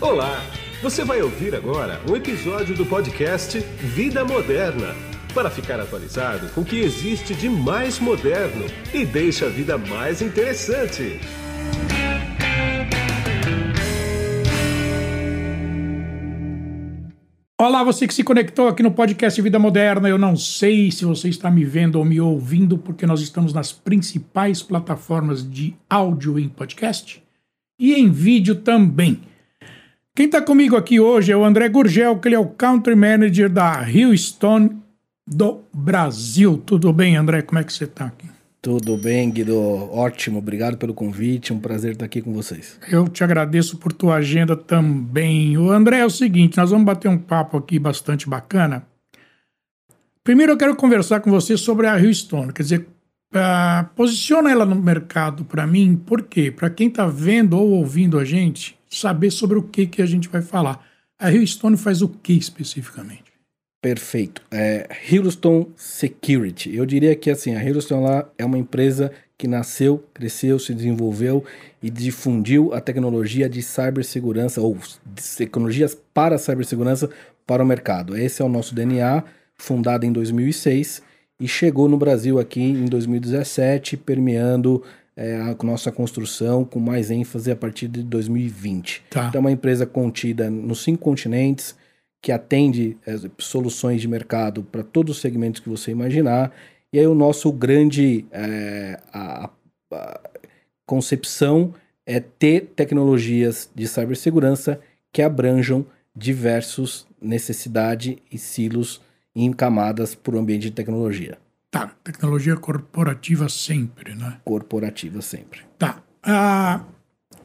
Olá! Você vai ouvir agora um episódio do podcast Vida Moderna para ficar atualizado com o que existe de mais moderno e deixa a vida mais interessante. Olá, você que se conectou aqui no podcast Vida Moderna. Eu não sei se você está me vendo ou me ouvindo, porque nós estamos nas principais plataformas de áudio em podcast e em vídeo também. Quem está comigo aqui hoje é o André Gurgel, que ele é o Country Manager da Stone do Brasil. Tudo bem, André? Como é que você está aqui? Tudo bem, Guido. Ótimo. Obrigado pelo convite. Um prazer estar aqui com vocês. Eu te agradeço por tua agenda também. O André, é o seguinte, nós vamos bater um papo aqui bastante bacana. Primeiro eu quero conversar com você sobre a Stone. Quer dizer, uh, posiciona ela no mercado para mim, por quê? Para quem está vendo ou ouvindo a gente, saber sobre o que, que a gente vai falar. A Stone faz o que especificamente? Perfeito. É, Houston Security. Eu diria que assim, a Houston lá é uma empresa que nasceu, cresceu, se desenvolveu e difundiu a tecnologia de cibersegurança ou tecnologias para cibersegurança para o mercado. Esse é o nosso DNA, fundado em 2006 e chegou no Brasil aqui em 2017, permeando é, a nossa construção com mais ênfase a partir de 2020. Tá. Então, é uma empresa contida nos cinco continentes, que atende é, soluções de mercado para todos os segmentos que você imaginar. E aí, o nosso grande é, a, a concepção é ter tecnologias de cibersegurança que abranjam diversos necessidade e silos em camadas para o ambiente de tecnologia. Tá, tecnologia corporativa sempre, né? Corporativa sempre. Tá. Ah,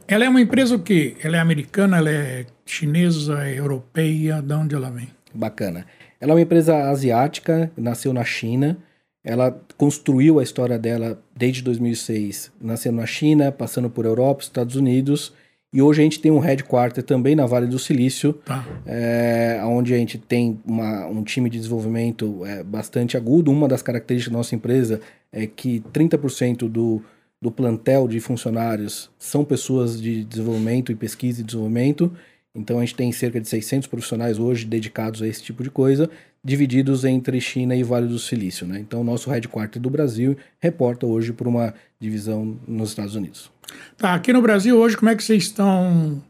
ela é uma empresa o quê? Ela é americana, ela é chinesa, é europeia, de onde ela vem? Bacana. Ela é uma empresa asiática, nasceu na China. Ela construiu a história dela desde 2006, nascendo na China, passando por Europa, Estados Unidos e hoje a gente tem um headquarter também na Vale do Silício, tá. é, onde a gente tem uma, um time de desenvolvimento é, bastante agudo. Uma das características da nossa empresa é que 30% do, do plantel de funcionários são pessoas de desenvolvimento e pesquisa e desenvolvimento. Então a gente tem cerca de 600 profissionais hoje dedicados a esse tipo de coisa, divididos entre China e Vale do Silício. Né? Então o nosso headquarter do Brasil reporta hoje por uma divisão nos Estados Unidos. Tá, aqui no Brasil hoje, como é que vocês estão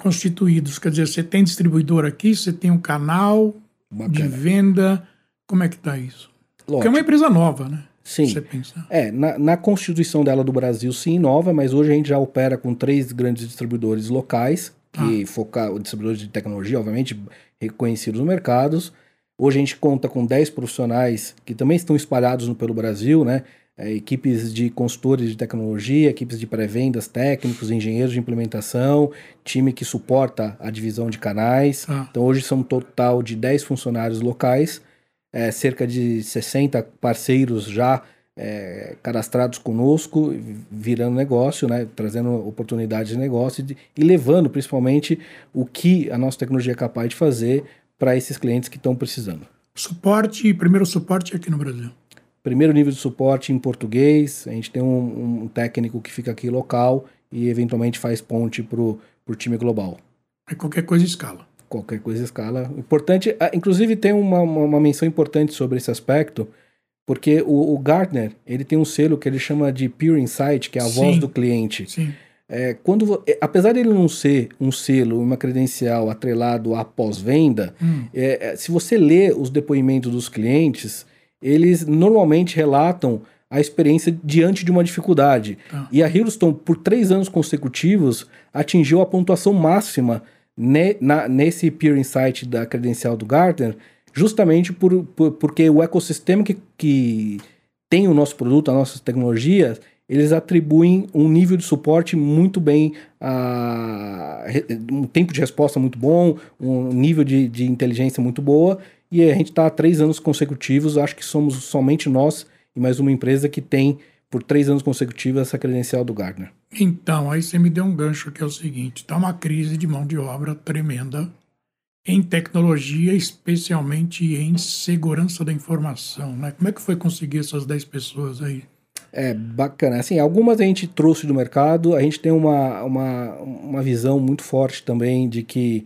constituídos? Quer dizer, você tem distribuidor aqui, você tem um canal Bacana. de venda, como é que está isso? Lógico. Porque é uma empresa nova, né? Sim. Você pensa. É, na, na constituição dela do Brasil, sim, nova, mas hoje a gente já opera com três grandes distribuidores locais, que ah. foca, distribuidores de tecnologia, obviamente, reconhecidos no mercados. Hoje a gente conta com 10 profissionais que também estão espalhados no, pelo Brasil, né? é, equipes de consultores de tecnologia, equipes de pré-vendas, técnicos, engenheiros de implementação, time que suporta a divisão de canais. Ah. Então hoje são um total de 10 funcionários locais, é, cerca de 60 parceiros já é, cadastrados conosco, virando negócio, né, trazendo oportunidades de negócio e, e levando principalmente o que a nossa tecnologia é capaz de fazer para esses clientes que estão precisando. Suporte, primeiro suporte aqui no Brasil primeiro nível de suporte em português. A gente tem um, um técnico que fica aqui local e eventualmente faz ponte para o time global. É qualquer coisa escala. Qualquer coisa escala. Importante, ah, inclusive tem uma, uma, uma menção importante sobre esse aspecto, porque o, o, Gartner ele tem um selo que ele chama de Pure Insight, que é a Sim. voz do cliente. Sim. É, quando, é, apesar dele não ser um selo, uma credencial atrelado à pós-venda, hum. é, é se você lê os depoimentos dos clientes, eles normalmente relatam a experiência diante de uma dificuldade. Ah. E a Houston, por três anos consecutivos, atingiu a pontuação máxima ne, na, nesse Peer Insight da credencial do Gartner, justamente por, por, porque o ecossistema que, que tem o nosso produto, as nossas tecnologias, eles atribuem um nível de suporte muito bem, um tempo de resposta muito bom, um nível de, de inteligência muito boa, e a gente está há três anos consecutivos, acho que somos somente nós e mais uma empresa que tem por três anos consecutivos essa credencial do Gartner. Então, aí você me deu um gancho que é o seguinte: está uma crise de mão de obra tremenda em tecnologia, especialmente em segurança da informação. Né? Como é que foi conseguir essas 10 pessoas aí? É, bacana. Assim, algumas a gente trouxe do mercado, a gente tem uma, uma, uma visão muito forte também de que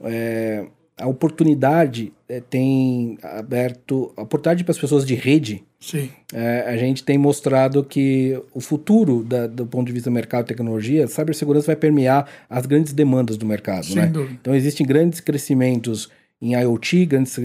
é, a oportunidade é, tem aberto a oportunidade para as pessoas de rede. Sim. É, a gente tem mostrado que o futuro da, do ponto de vista do mercado de tecnologia, cibersegurança vai permear as grandes demandas do mercado. Sem né? dúvida. Então existem grandes crescimentos em IoT, grandes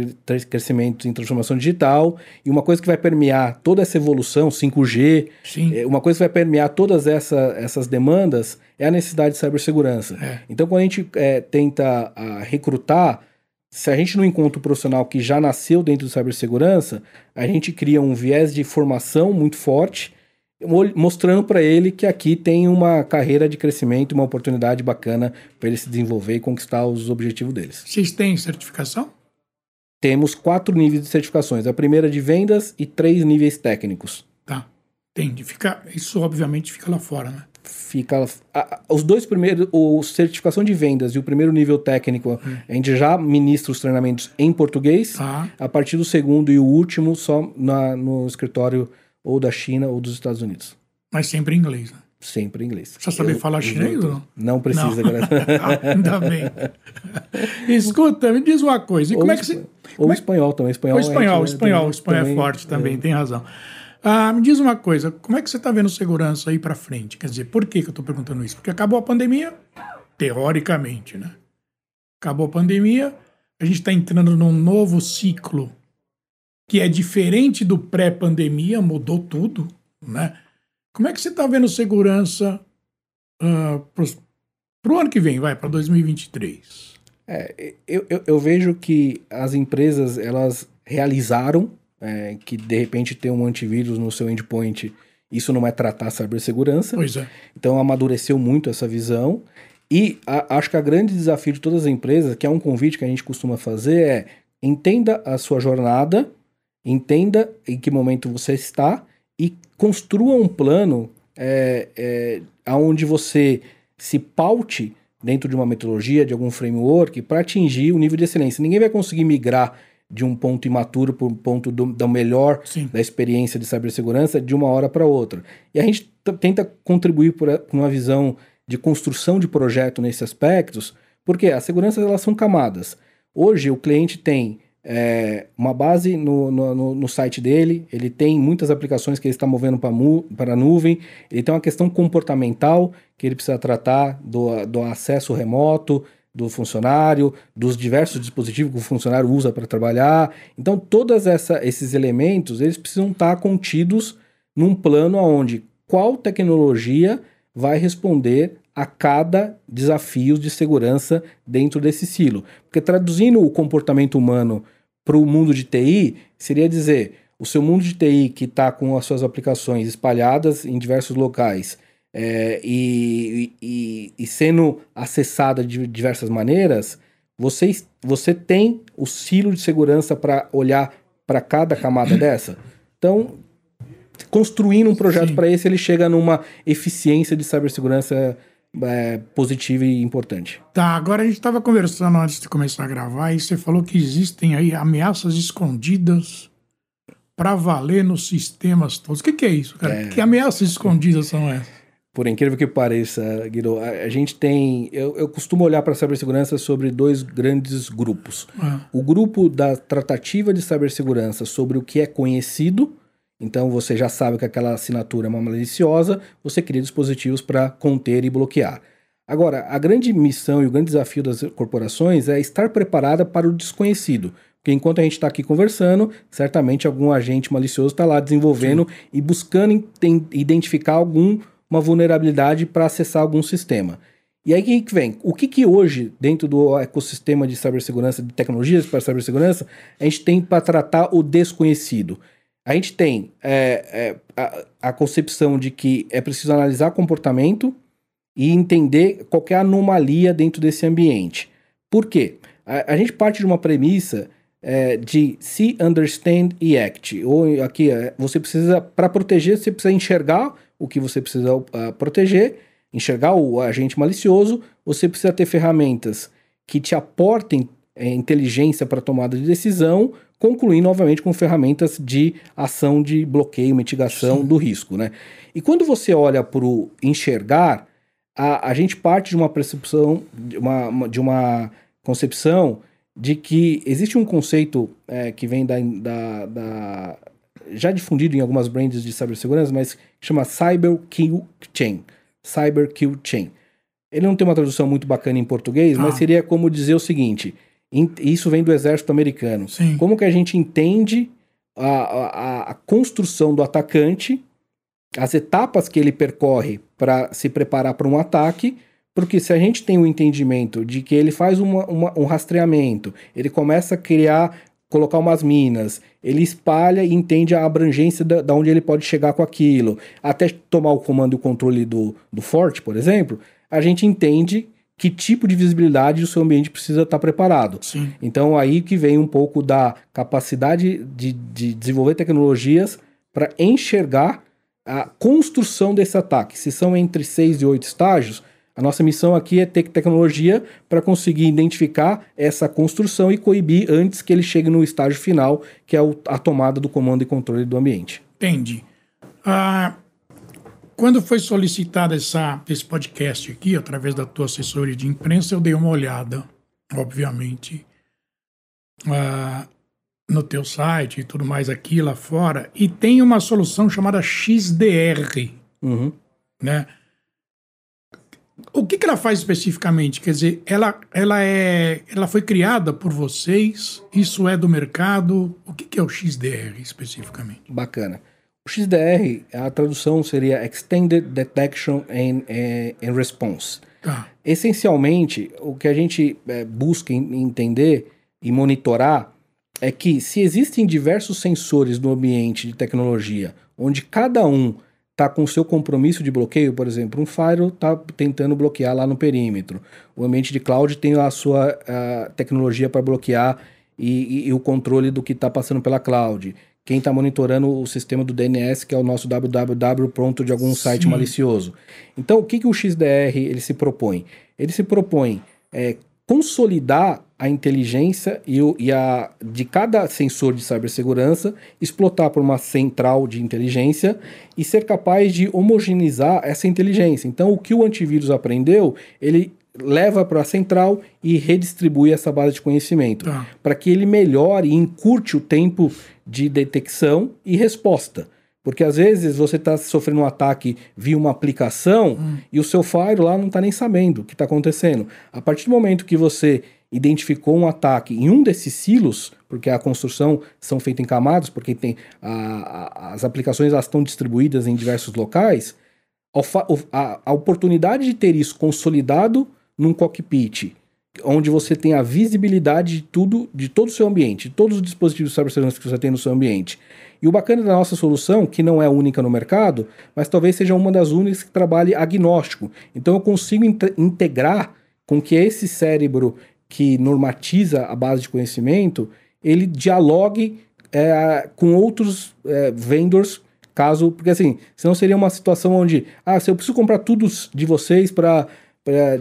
crescimentos em transformação digital, e uma coisa que vai permear toda essa evolução, 5G, Sim. É, uma coisa que vai permear todas essa, essas demandas é a necessidade de cibersegurança. É. Então, quando a gente é, tenta a, recrutar, se a gente não encontra um profissional que já nasceu dentro de cibersegurança, a gente cria um viés de formação muito forte, mostrando para ele que aqui tem uma carreira de crescimento, uma oportunidade bacana para ele se desenvolver e conquistar os objetivos deles. Vocês têm certificação? Temos quatro níveis de certificações. A primeira de vendas e três níveis técnicos. Tá. Tem. Isso obviamente fica lá fora, né? Fica. A, os dois primeiros, o certificação de vendas e o primeiro nível técnico, hum. a gente já ministra os treinamentos em português. Ah. A partir do segundo e o último, só na, no escritório ou da China ou dos Estados Unidos. Mas sempre em inglês, né? Sempre em inglês. Você sabe falar chinês ou não? Não precisa, não. Ainda bem. Escuta, me diz uma coisa. E como é que você. Ou é... espanhol também. Espanhol, ou espanhol, gente, espanhol. espanhol é forte também, é. tem razão. Ah, me diz uma coisa, como é que você está vendo segurança aí para frente? Quer dizer, por que, que eu estou perguntando isso? Porque acabou a pandemia, teoricamente, né? Acabou a pandemia, a gente está entrando num novo ciclo que é diferente do pré-pandemia, mudou tudo, né? Como é que você está vendo segurança uh, para o ano que vem, vai, para 2023? É, eu, eu, eu, vejo que as empresas, elas realizaram é, que, de repente, ter um antivírus no seu endpoint, isso não é tratar cibersegurança. Pois é. Então, amadureceu muito essa visão. E a, acho que o grande desafio de todas as empresas, que é um convite que a gente costuma fazer, é entenda a sua jornada entenda em que momento você está e construa um plano é, é, onde você se paute dentro de uma metodologia, de algum framework, para atingir o nível de excelência. Ninguém vai conseguir migrar de um ponto imaturo para um ponto do, do melhor Sim. da experiência de cibersegurança de uma hora para outra. E a gente tenta contribuir por, por uma visão de construção de projeto nesses aspectos, porque as seguranças elas são camadas. Hoje o cliente tem é, uma base no, no, no, site dele, ele tem muitas aplicações que ele está movendo para a nuvem, ele tem uma questão comportamental que ele precisa tratar do, do acesso remoto do funcionário, dos diversos dispositivos que o funcionário usa para trabalhar. Então, todos esses elementos, eles precisam estar contidos num plano onde qual tecnologia vai responder a cada desafio de segurança dentro desse silo. Porque traduzindo o comportamento humano para o mundo de TI seria dizer: o seu mundo de TI que está com as suas aplicações espalhadas em diversos locais é, e, e, e, sendo acessada de diversas maneiras, você, você tem o silo de segurança para olhar para cada camada dessa? Então, construindo um projeto para esse, ele chega numa eficiência de cibersegurança é, positiva e importante. Tá, agora a gente estava conversando antes de começar a gravar e você falou que existem aí ameaças escondidas para valer nos sistemas todos. O que, que é isso, cara? É... Que ameaças escondidas são essas? Por incrível que pareça, Guido, a, a gente tem. Eu, eu costumo olhar para a cibersegurança sobre dois grandes grupos. É. O grupo da tratativa de cibersegurança sobre o que é conhecido então você já sabe que aquela assinatura é uma maliciosa, você cria dispositivos para conter e bloquear. Agora, a grande missão e o grande desafio das corporações é estar preparada para o desconhecido. Porque enquanto a gente está aqui conversando, certamente algum agente malicioso está lá desenvolvendo Sim. e buscando identificar alguma vulnerabilidade para acessar algum sistema. E aí que vem? O que, que hoje, dentro do ecossistema de cibersegurança, de tecnologias para cibersegurança, a gente tem para tratar o desconhecido? A gente tem é, é, a, a, concepção de que é preciso analisar comportamento e entender qualquer anomalia dentro desse ambiente. Por quê? A, a gente parte de uma premissa é, de see, understand e act. Ou aqui, é, você precisa, para proteger, você precisa enxergar o que você precisa uh, proteger, enxergar o agente malicioso, você precisa ter ferramentas que te aportem é, inteligência para tomada de decisão, concluindo, obviamente, com ferramentas de ação de bloqueio, mitigação Sim. do risco. Né? E quando você olha para o enxergar, a, a gente parte de uma percepção, de uma, de uma concepção de que existe um conceito é, que vem da, da, da, já difundido em algumas brands de cibersegurança, mas que chama Cyber Kill Chain. Cyber Kill Chain. Ele não tem uma tradução muito bacana em português, ah. mas seria como dizer o seguinte: isso vem do exército americano. Sim. Como que a gente entende a, a, a construção do atacante, as etapas que ele percorre para se preparar para um ataque, porque se a gente tem o um entendimento de que ele faz uma, uma, um rastreamento, ele começa a criar, colocar umas minas, ele espalha e entende a abrangência da, da onde ele pode chegar com aquilo, até tomar o comando e o controle do, do forte, por exemplo, a gente entende que tipo de visibilidade o seu ambiente precisa estar preparado. Sim. Então aí que vem um pouco da capacidade de, de desenvolver tecnologias para enxergar a construção desse ataque. Se são entre seis e oito estágios, a nossa missão aqui é ter tecnologia para conseguir identificar essa construção e coibir antes que ele chegue no estágio final, que é a tomada do comando e controle do ambiente. Entendi. Ah, quando foi solicitado essa, esse podcast aqui, através da tua assessoria de imprensa, eu dei uma olhada, obviamente, uh, no teu site e tudo mais aqui lá fora, e tem uma solução chamada XDR, uhum. né? O que, que ela faz especificamente? Quer dizer, ela, ela, é, ela foi criada por vocês? Isso é do mercado? O que, que é o XDR especificamente? Bacana. O XDR, a tradução seria Extended Detection and, and Response. Tá. Essencialmente, o que a gente é, busca entender e monitorar é que se existem diversos sensores no ambiente de tecnologia, onde cada um está com seu compromisso de bloqueio, por exemplo, um firewall está tentando bloquear lá no perímetro, o ambiente de cloud tem a sua a tecnologia para bloquear e, e, e, o controle do que está passando pela cloud quem está monitorando o sistema do DNS, que é o nosso www pronto de algum Sim. site malicioso. Então, o que, que o XDR ele se propõe? Ele se propõe é, consolidar a inteligência e, o, e a, de cada sensor de cibersegurança, explotar por uma central de inteligência e ser capaz de homogeneizar essa inteligência. Então, o que o antivírus aprendeu, ele leva para a central e redistribui essa base de conhecimento, tá. para que ele melhore e encurte o tempo de detecção e resposta. Porque às vezes você está sofrendo um ataque via uma aplicação hum. e o seu firewall lá não está nem sabendo o que está acontecendo. A partir do momento que você identificou um ataque em um desses silos, porque a construção são feitas em camadas, porque tem a, a, as aplicações elas estão distribuídas em diversos locais, a, a oportunidade de ter isso consolidado num cockpit onde você tem a visibilidade de tudo, de todo o seu ambiente, de todos os dispositivos de cibersegurança que você tem no seu ambiente. E o bacana da nossa solução, que não é única no mercado, mas talvez seja uma das únicas que trabalhe agnóstico. Então eu consigo integrar com que esse cérebro que normatiza a base de conhecimento, ele dialogue é, com outros é, vendors caso, porque assim, senão seria uma situação onde, ah, se eu preciso comprar tudo de vocês para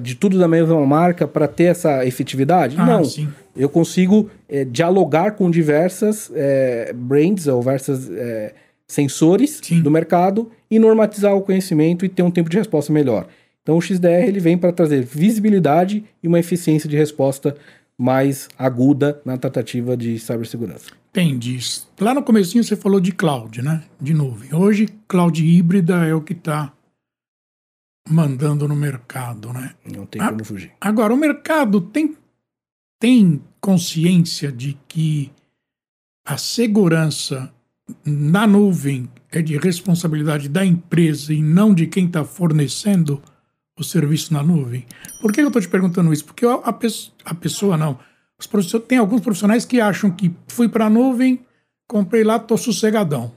de tudo da mesma marca para ter essa efetividade? Ah, Não. Sim. Eu consigo é, dialogar com diversas é, brands ou diversas é, sensores sim. do mercado e normatizar o conhecimento e ter um tempo de resposta melhor. Então o XDR ele vem para trazer visibilidade e uma eficiência de resposta mais aguda na tratativa de cibersegurança. Entendi. Lá no comecinho você falou de cloud, né? De nuvem. Hoje, cloud híbrida é o que está mandando no mercado, né? Não tem como fugir. Agora, o mercado tem, tem consciência de que a segurança na nuvem é de responsabilidade da empresa e não de quem está fornecendo o serviço na nuvem? Por que eu estou te perguntando isso? Porque a, a, a pessoa não. Os tem alguns profissionais que acham que fui para a nuvem, comprei lá, estou sossegadão.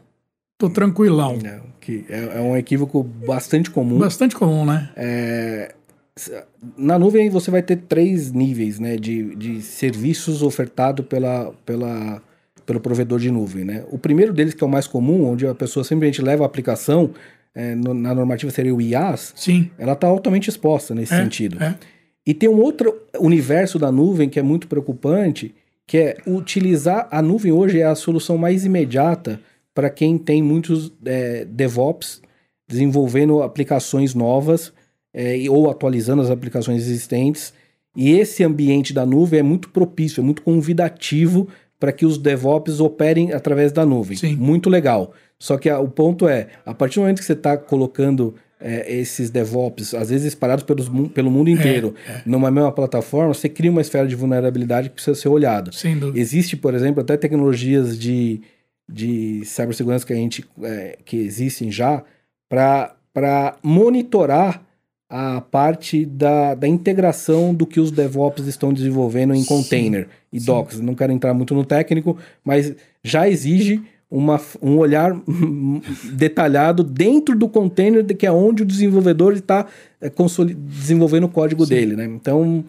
Tô tranquilão. Não, que é, é, um equívoco bastante comum. Bastante comum, né? É, na nuvem você vai ter três níveis né, de, de serviços ofertados pela, pela, pelo provedor de nuvem. Né? O primeiro deles, que é o mais comum, onde a pessoa simplesmente leva a aplicação, é, no, na normativa seria o IaaS, Sim. ela está altamente exposta nesse é, sentido. É. E tem um outro universo da nuvem que é muito preocupante, que é utilizar a nuvem hoje é a solução mais imediata para quem tem muitos é, DevOps desenvolvendo aplicações novas é, ou atualizando as aplicações existentes. E esse ambiente da nuvem é muito propício, é muito convidativo para que os DevOps operem através da nuvem. Sim. Muito legal. Só que a, o ponto é, a partir do momento que você está colocando é, esses DevOps, às vezes espalhados pelos, pelo mundo inteiro, é, é. numa mesma plataforma, você cria uma esfera de vulnerabilidade que precisa ser olhada. Sem dúvida. Existe, por exemplo, até tecnologias de, de cibersegurança que a gente é, que existem já para monitorar a parte da, da integração do que os DevOps estão desenvolvendo em Sim. container e Sim. docs. Não quero entrar muito no técnico, mas já exige uma, um olhar detalhado dentro do container, que é onde o desenvolvedor está é, desenvolvendo o código Sim. dele. Né? Então,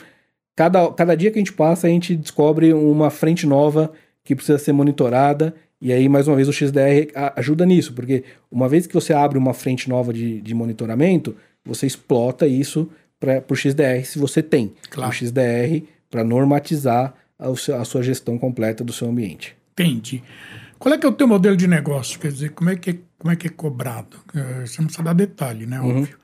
cada, cada dia que a gente passa, a gente descobre uma frente nova que precisa ser monitorada. E aí, mais uma vez, o XDR ajuda nisso, porque uma vez que você abre uma frente nova de, de monitoramento, você explota isso para o XDR se você tem claro. o XDR para normatizar a, a sua gestão completa do seu ambiente. Entendi. Qual é que é o teu modelo de negócio? Quer dizer, como é que é, como é, que é cobrado? É, você não precisa dar detalhe, né? Uhum. Óbvio.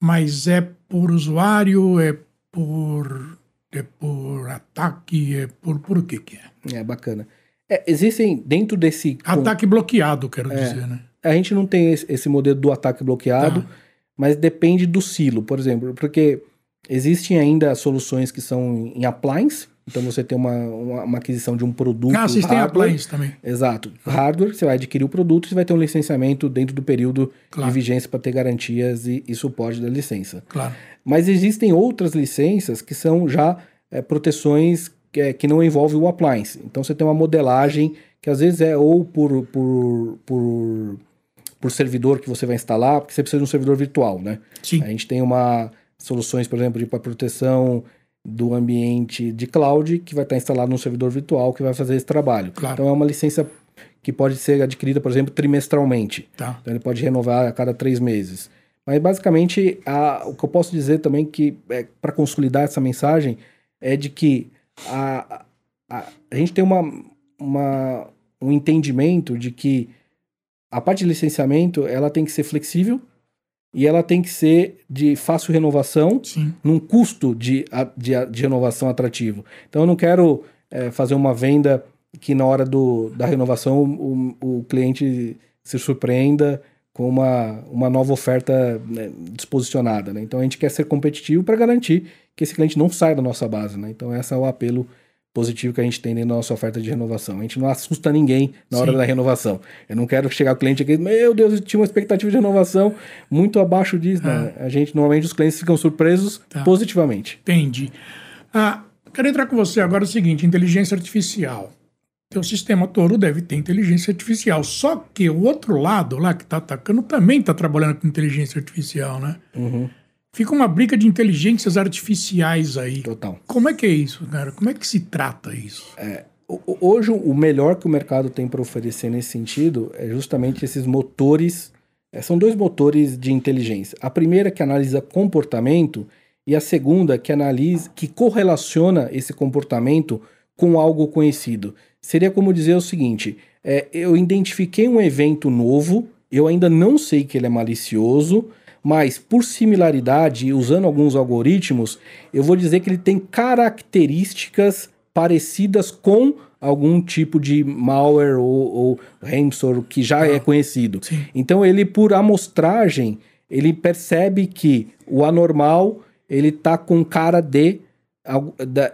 Mas é por usuário, é por, é por ataque, é por, por o que que é? É, bacana. É, existem dentro desse... Ataque bloqueado, quero é, dizer, né? A gente não tem esse, esse modelo do ataque bloqueado, tá. Mas depende do silo, por exemplo, porque existem ainda soluções que são em appliance, então você tem uma, uma, uma, aquisição de um produto. Ah, vocês têm appliance também. Exato. Hardware, você vai adquirir o produto, você vai ter um licenciamento dentro do período claro. de vigência para ter garantias e, e, suporte da licença. Claro. Mas existem outras licenças que são já é, proteções que, é, que não envolvem o appliance. Então você tem uma modelagem que às vezes é ou por, por, por, por servidor que você vai instalar, porque você precisa de um servidor virtual, né? Sim. A gente tem uma soluções, por exemplo, de para proteção do ambiente de cloud que vai estar instalado no servidor virtual que vai fazer esse trabalho. Claro. Então é uma licença que pode ser adquirida, por exemplo, trimestralmente. Tá. Então ele pode renovar a cada três meses. Mas basicamente a, o que eu posso dizer também que é, para consolidar essa mensagem é de que a, a, a gente tem uma, uma, um entendimento de que a parte de licenciamento ela tem que ser flexível e ela tem que ser de fácil renovação, Sim. num custo de, de, de renovação atrativo. Então eu não quero é, fazer uma venda que na hora do, da renovação o, o cliente se surpreenda com uma, uma nova oferta né, disposicionada. Né? Então a gente quer ser competitivo para garantir que esse cliente não saia da nossa base. Né? Então esse é o apelo positivo que a gente tem dentro da nossa oferta de renovação. A gente não assusta ninguém na hora Sim. da renovação. Eu não quero chegar o cliente aqui, meu Deus, eu tinha uma expectativa de renovação muito abaixo disso. Né? Ah. A gente, normalmente, os clientes ficam surpresos tá. positivamente. Entendi. Ah, quero entrar com você agora o seguinte, inteligência artificial. Teu sistema todo deve ter inteligência artificial. Só que o outro lado lá que está atacando também está trabalhando com inteligência artificial, né? Uhum. Fica uma briga de inteligências artificiais aí. Total. Como é que é isso, cara? Como é que se trata isso? É, hoje, o melhor que o mercado tem para oferecer nesse sentido é justamente esses motores. É, são dois motores de inteligência. A primeira que analisa comportamento e a segunda que analisa, que correlaciona esse comportamento com algo conhecido. Seria como dizer o seguinte: é, eu identifiquei um evento novo, eu ainda não sei que ele é malicioso mas por similaridade, usando alguns algoritmos, eu vou dizer que ele tem características parecidas com algum tipo de malware ou, ou ransomware que já ah, é conhecido. Sim. Então ele, por amostragem, ele percebe que o anormal ele tá com cara de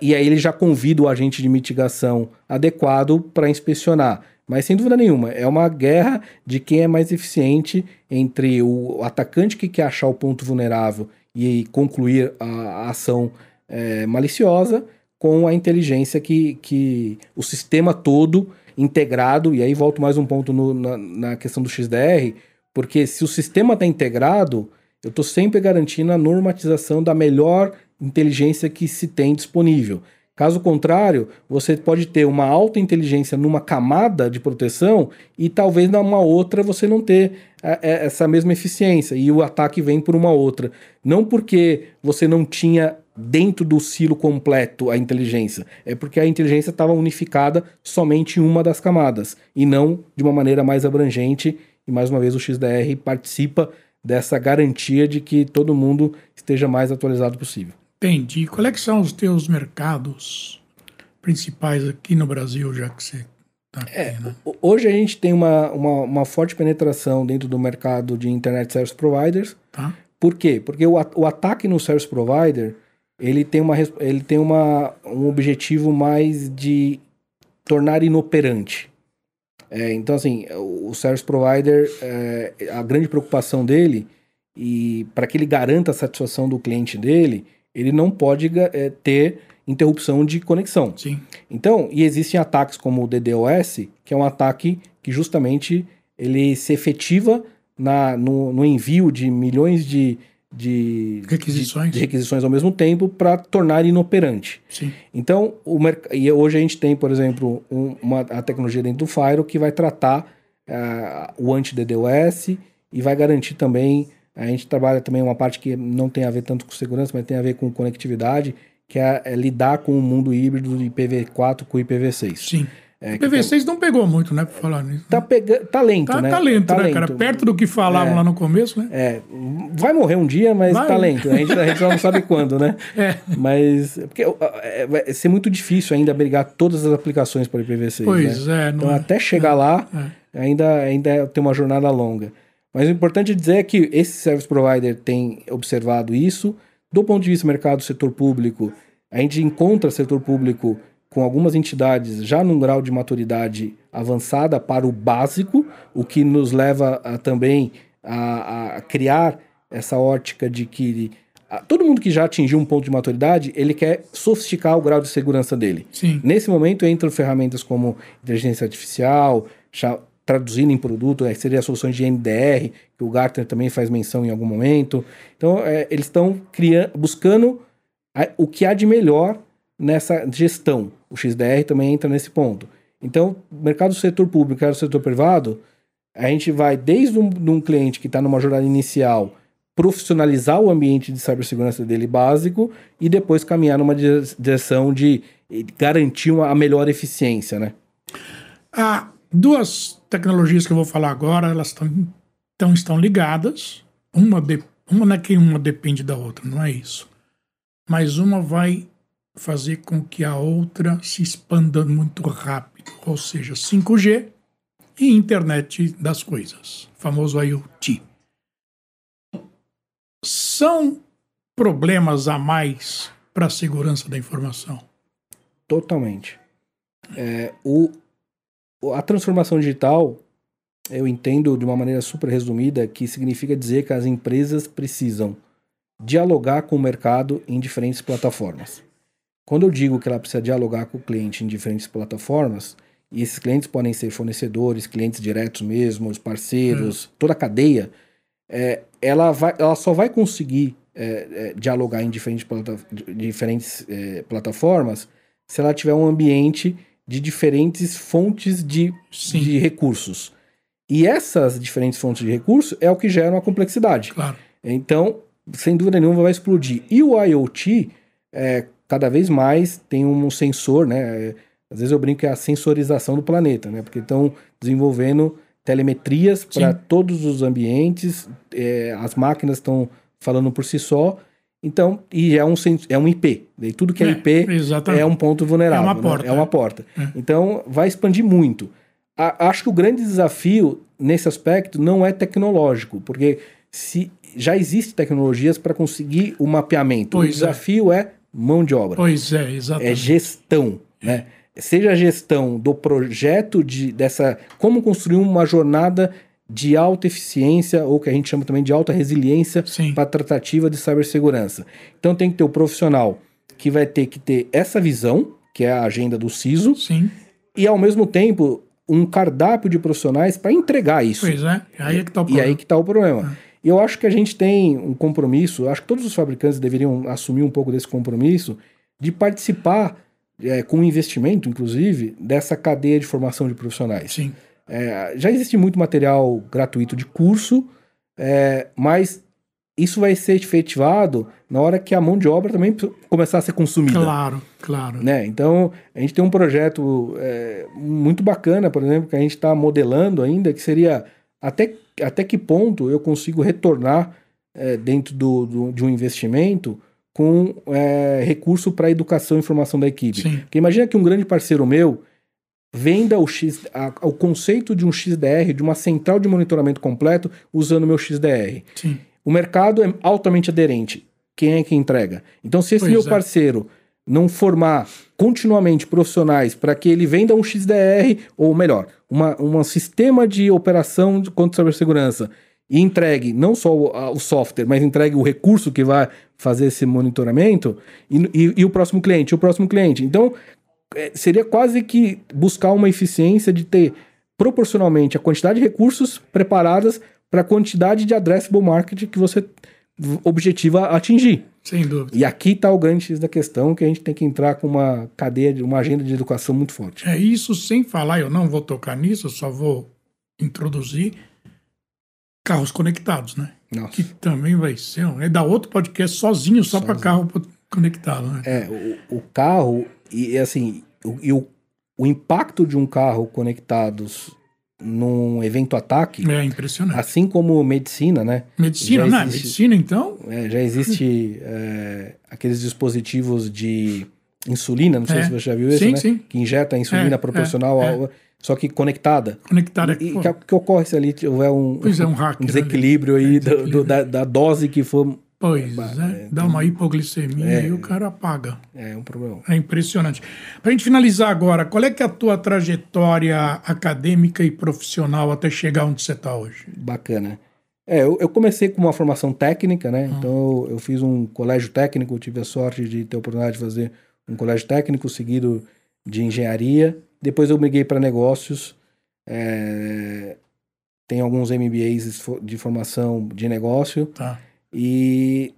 e aí ele já convida o agente de mitigação adequado para inspecionar. Mas sem dúvida nenhuma, é uma guerra de quem é mais eficiente entre o atacante que quer achar o ponto vulnerável e concluir a, ação é, maliciosa com a inteligência que, que o sistema todo integrado, e aí volto mais um ponto no, na, na questão do XDR, porque se o sistema está integrado, eu estou sempre garantindo a normatização da melhor inteligência que se tem disponível. Caso contrário, você pode ter uma alta inteligência numa camada de proteção e talvez numa outra você não ter é, essa mesma eficiência e o ataque vem por uma outra. Não porque você não tinha dentro do silo completo a inteligência. É porque a inteligência estava unificada somente em uma das camadas e não de uma maneira mais abrangente. E mais uma vez o XDR participa dessa garantia de que todo mundo esteja mais atualizado possível. Entendi. Quais é são os teus mercados principais aqui no Brasil, já que você está aqui, é, né? Hoje a gente tem uma, uma, uma, forte penetração dentro do mercado de Internet Service Providers. Tá. Por quê? Porque o, o ataque no Service Provider ele tem, uma, ele tem uma, um objetivo mais de tornar inoperante. É, então, assim, o service provider, é, a grande preocupação dele, e para que ele garanta a satisfação do cliente dele, ele não pode é, ter interrupção de conexão. Sim. Então, e existem ataques como o DDoS, que é um ataque que justamente ele se efetiva na, no, no envio de milhões de, de requisições, de, de requisições ao mesmo tempo para tornar inoperante. Sim. Então, o e hoje a gente tem, por exemplo, um, uma, a tecnologia dentro do Firewall que vai tratar uh, o anti-DDoS e vai garantir também. A gente trabalha também uma parte que não tem a ver tanto com segurança, mas tem a ver com conectividade, que é, é lidar com o mundo híbrido de IPv4 com IPv6. Sim. É, o PV6 não pegou muito, né, pra falar nisso. Tá, pega... tá lento, tá, né? Tá lento, tá né, lento. cara? Perto do que falavam é, lá no começo, né? É, vai morrer um dia, mas vai. tá lento. A gente, a gente não sabe quando, né? É. Mas, porque é, vai ser muito difícil ainda brigar todas as aplicações para IPv6, Pois né? é. Então, até chegar lá, é. ainda, ainda tem uma jornada longa. Mas o importante dizer é que esse service provider tem observado isso. Do ponto de vista do mercado setor público, a gente encontra setor público com algumas entidades já num grau de maturidade avançada para o básico, o que nos leva a, também a, a, criar essa ótica de que a, todo mundo que já atingiu um ponto de maturidade, ele quer sofisticar o grau de segurança dele. Sim. Nesse momento entram ferramentas como inteligência artificial, traduzindo em produto, né, seria soluções de NDR, que o Gartner também faz menção em algum momento. Então, é, eles estão buscando o que há de melhor nessa gestão. O XDR também entra nesse ponto. Então, mercado do setor público e do setor privado, a gente vai desde um, um cliente que está numa jornada inicial profissionalizar o ambiente de cibersegurança dele básico e depois caminhar numa direção de garantir uma, a melhor eficiência, né? Ah, duas tecnologias que eu vou falar agora, elas tão, tão, estão ligadas. Uma, de, uma não é que uma depende da outra, não é isso. Mas uma vai fazer com que a outra se expanda muito rápido, ou seja, 5G e internet das coisas, famoso IoT. São problemas a mais para a segurança da informação? Totalmente. É, o, a transformação digital, eu entendo de uma maneira super resumida, que significa dizer que as empresas precisam dialogar com o mercado em diferentes plataformas. Quando eu digo que ela precisa dialogar com o cliente em diferentes plataformas, e esses clientes podem ser fornecedores, clientes diretos mesmo, os parceiros, hum. toda a cadeia, é, ela, vai, ela só vai conseguir é, é, dialogar em diferentes, plata, diferentes é, plataformas se ela tiver um ambiente de diferentes fontes de, de recursos. E essas diferentes fontes de recursos é o que gera uma complexidade. Claro. Então, sem dúvida nenhuma, vai explodir. E o IoT, é, cada vez mais tem um sensor, né? Às vezes eu brinco que é a sensorização do planeta, né? Porque estão desenvolvendo telemetrias para todos os ambientes, é, as máquinas estão falando por si só. Então, e é um, é um IP. Tudo que é, é IP exatamente. é um ponto vulnerável. É uma porta. Né? É uma porta. É. Então, vai expandir muito. A, acho que o grande desafio nesse aspecto não é tecnológico, porque se já existe tecnologias para conseguir o mapeamento. Pois o é. desafio é mão de obra. Pois é, exatamente. É gestão, né? Seja a gestão do projeto de dessa como construir uma jornada de alta eficiência ou que a gente chama também de alta resiliência para a tratativa de cibersegurança. Então tem que ter o profissional que vai ter que ter essa visão, que é a agenda do CISO, Sim. e ao mesmo tempo um cardápio de profissionais para entregar isso. Pois é, aí é que está o problema. E aí que está o problema. É. Eu acho que a gente tem um compromisso, acho que todos os fabricantes deveriam assumir um pouco desse compromisso de participar é, com investimento, inclusive, dessa cadeia de formação de profissionais. Sim. É, já existe muito material gratuito de curso, é, mas isso vai ser efetivado na hora que a mão de obra também começar a ser consumida. Claro, claro. Né? Então, a gente tem um projeto é, muito bacana, por exemplo, que a gente está modelando ainda, que seria até, até que ponto eu consigo retornar é, dentro do, do, de um investimento com é, recurso para educação e formação da equipe. Sim. Porque imagina que um grande parceiro meu venda o, X, a, o conceito de um XDR, de uma central de monitoramento completo, usando o meu XDR. Sim. O mercado é altamente aderente. Quem é que entrega? Então, se esse pois meu é. parceiro não formar continuamente profissionais para que ele venda um XDR, ou melhor, uma, um sistema de operação contra cibersegurança e entregue não só o, o, software, mas entregue o recurso que vai fazer esse monitoramento, e, e, e o próximo cliente, o próximo cliente. Então, seria quase que buscar uma eficiência de ter proporcionalmente a quantidade de recursos preparadas para a quantidade de addressable market que você objetiva atingir. Sem dúvida. E aqui está o grande X da questão, que a gente tem que entrar com uma cadeia, uma agenda de educação muito forte. É isso, sem falar, eu não vou tocar nisso, eu só vou introduzir carros conectados, né? Nossa. Que também vai ser, é dar outro podcast sozinho, só para carro conectado, né? É, o, o carro, e assim, o, o, o impacto de um carro conectados num evento ataque. É impressionante. Assim como medicina, né? Medicina, não é? Medicina, então? É, já existe é, aqueles dispositivos de insulina, não sei é. se você já viu isso, sim, né? Sim. Que injeta a insulina é, proporcional é, ao, é. só que conectada. Conectada. E, e que, que, ocorre se ali tiver um, é, um, um desequilíbrio ali. aí do, do, da, da, dose que for Pois é, é dá uma hipoglicemia é, e o cara apaga. É um problema. É impressionante. Para a gente finalizar agora, qual é que é a tua trajetória acadêmica e profissional até chegar onde você está hoje? Bacana. É, eu, eu, comecei com uma formação técnica, né? Hum. Então eu, eu, fiz um colégio técnico, tive a sorte de ter a oportunidade de fazer um colégio técnico seguido de engenharia. Depois eu migrei para negócios. É, tem alguns MBAs de formação de negócio. Tá. E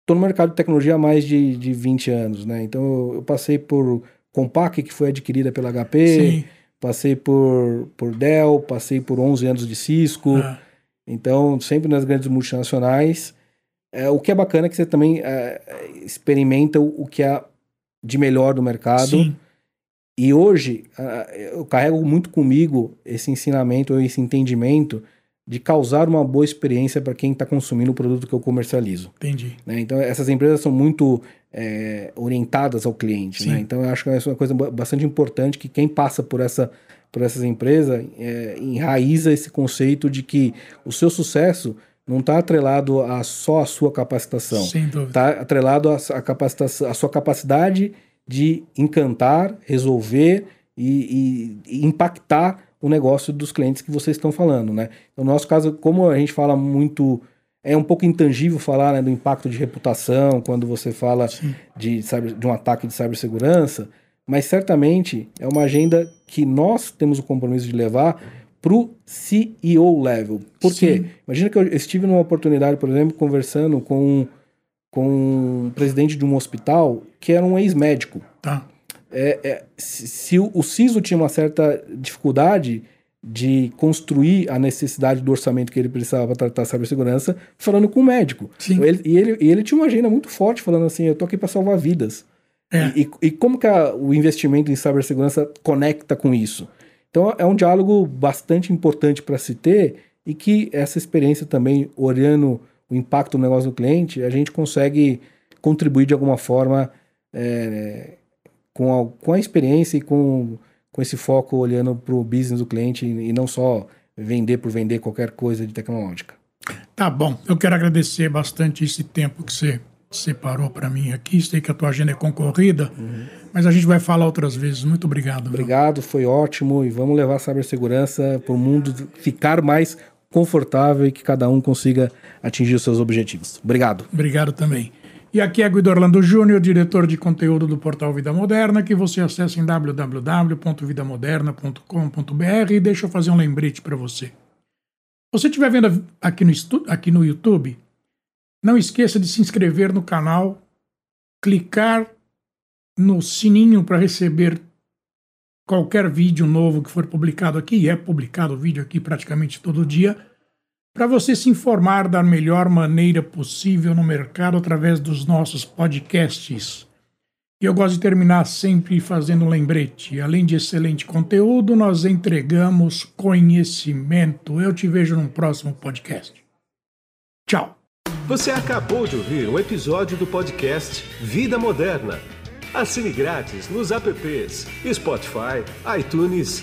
estou no mercado de tecnologia há mais de, de 20 anos, né? Então eu passei por Compaq, que foi adquirida pela HP, Sim. passei por, por Dell, passei por 11 anos de Cisco. Ah. Então, sempre nas grandes multinacionais. É, o que é bacana é que você também é, experimenta o, o, que é de melhor do mercado. Sim. E hoje, eu carrego muito comigo esse ensinamento, esse entendimento de causar uma boa experiência para quem está consumindo o produto que eu comercializo. Entendi. Né? Então, essas empresas são muito é, orientadas ao cliente. Né? Então, eu acho que é uma coisa bastante importante que quem passa por, essa, por essas empresas é, enraiza esse conceito de que o seu sucesso não está atrelado a só a sua capacitação. Está atrelado a, capacitação, a sua capacidade de encantar, resolver e, e, e impactar o negócio dos clientes que vocês estão falando, né? No nosso caso, como a gente fala muito é um pouco intangível falar né, do impacto de reputação quando você fala de, cyber, de um ataque de cibersegurança, mas certamente é uma agenda que nós temos o compromisso de levar para o CEO level. Por Sim. quê? Imagina que eu estive numa oportunidade, por exemplo, conversando com, com um presidente de um hospital que era um ex-médico. Tá é, é, se, se o, o CISO tinha uma certa dificuldade de construir a necessidade do orçamento que ele precisava para tratar a cibersegurança, falando com o médico. Ele, e, ele, e ele tinha uma agenda muito forte, falando assim, eu tô aqui para salvar vidas. É. E, e, como que a, o investimento em cibersegurança conecta com isso? Então é um diálogo bastante importante para se ter e que essa experiência também, olhando o impacto do negócio do cliente, a gente consegue contribuir de alguma forma é, com a, com a experiência e com, com esse foco olhando para o business do cliente e não só vender por vender qualquer coisa de tecnológica. Tá bom, eu quero agradecer bastante esse tempo que você separou para mim aqui. Sei que a tua agenda é concorrida, uhum. mas a gente vai falar outras vezes. Muito obrigado. Obrigado, viu? foi ótimo e vamos levar a cibersegurança para o mundo ficar mais confortável e que cada um consiga atingir os seus objetivos. Obrigado. Obrigado também. E aqui é Guido Orlando Júnior, diretor de conteúdo do portal Vida Moderna, que você acessa em www.vidamoderna.com.br e deixa eu fazer um lembrete para você. Se você estiver vendo aqui no, aqui no YouTube, não esqueça de se inscrever no canal, clicar no sininho para receber qualquer vídeo novo que for publicado aqui, e é publicado vídeo aqui praticamente todo dia para você se informar da melhor maneira possível no mercado através dos nossos podcasts. E eu gosto de terminar sempre fazendo um lembrete. Além de excelente conteúdo, nós entregamos conhecimento. Eu te vejo no próximo podcast. Tchau. Você acabou de ouvir um episódio do podcast Vida Moderna. Assine grátis nos apps Spotify, iTunes,